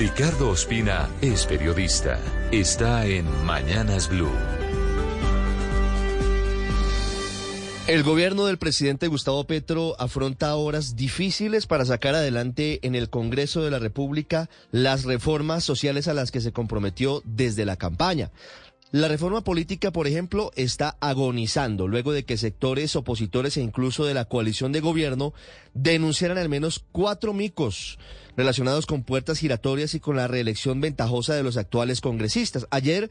Ricardo Ospina es periodista. Está en Mañanas Blue. El gobierno del presidente Gustavo Petro afronta horas difíciles para sacar adelante en el Congreso de la República las reformas sociales a las que se comprometió desde la campaña. La reforma política, por ejemplo, está agonizando luego de que sectores opositores e incluso de la coalición de gobierno denunciaran al menos cuatro micos relacionados con puertas giratorias y con la reelección ventajosa de los actuales congresistas. Ayer,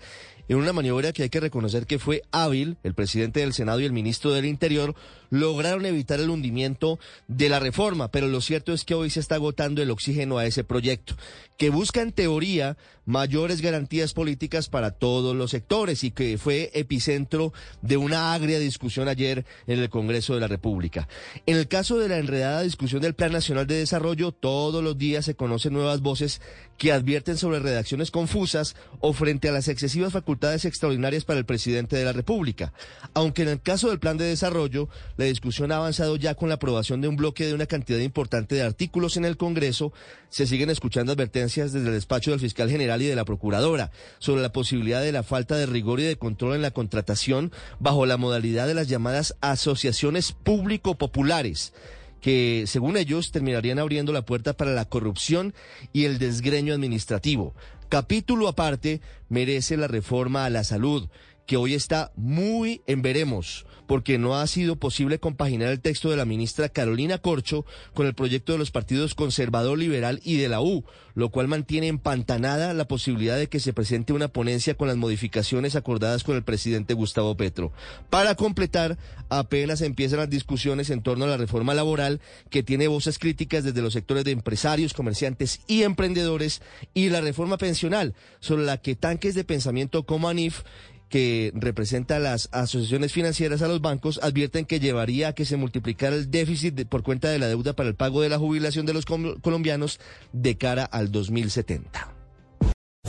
en una maniobra que hay que reconocer que fue hábil, el presidente del Senado y el ministro del Interior lograron evitar el hundimiento de la reforma, pero lo cierto es que hoy se está agotando el oxígeno a ese proyecto, que busca en teoría mayores garantías políticas para todos los sectores y que fue epicentro de una agria discusión ayer en el Congreso de la República. En el caso de la enredada discusión del Plan Nacional de Desarrollo, todos los días se conocen nuevas voces que advierten sobre redacciones confusas o frente a las excesivas facultades extraordinarias para el presidente de la República. Aunque en el caso del plan de desarrollo, la discusión ha avanzado ya con la aprobación de un bloque de una cantidad importante de artículos en el Congreso, se siguen escuchando advertencias desde el despacho del fiscal general y de la procuradora sobre la posibilidad de la falta de rigor y de control en la contratación bajo la modalidad de las llamadas asociaciones público-populares que según ellos terminarían abriendo la puerta para la corrupción y el desgreño administrativo. Capítulo aparte merece la reforma a la salud, que hoy está muy en veremos, porque no ha sido posible compaginar el texto de la ministra Carolina Corcho con el proyecto de los partidos conservador, liberal y de la U, lo cual mantiene empantanada la posibilidad de que se presente una ponencia con las modificaciones acordadas con el presidente Gustavo Petro. Para completar, apenas empiezan las discusiones en torno a la reforma laboral, que tiene voces críticas desde los sectores de empresarios, comerciantes y emprendedores, y la reforma pensional, sobre la que tanques de pensamiento como ANIF que representa las asociaciones financieras a los bancos advierten que llevaría a que se multiplicara el déficit por cuenta de la deuda para el pago de la jubilación de los colombianos de cara al 2070.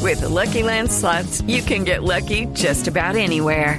With Lucky Land slots, you can get lucky just about anywhere.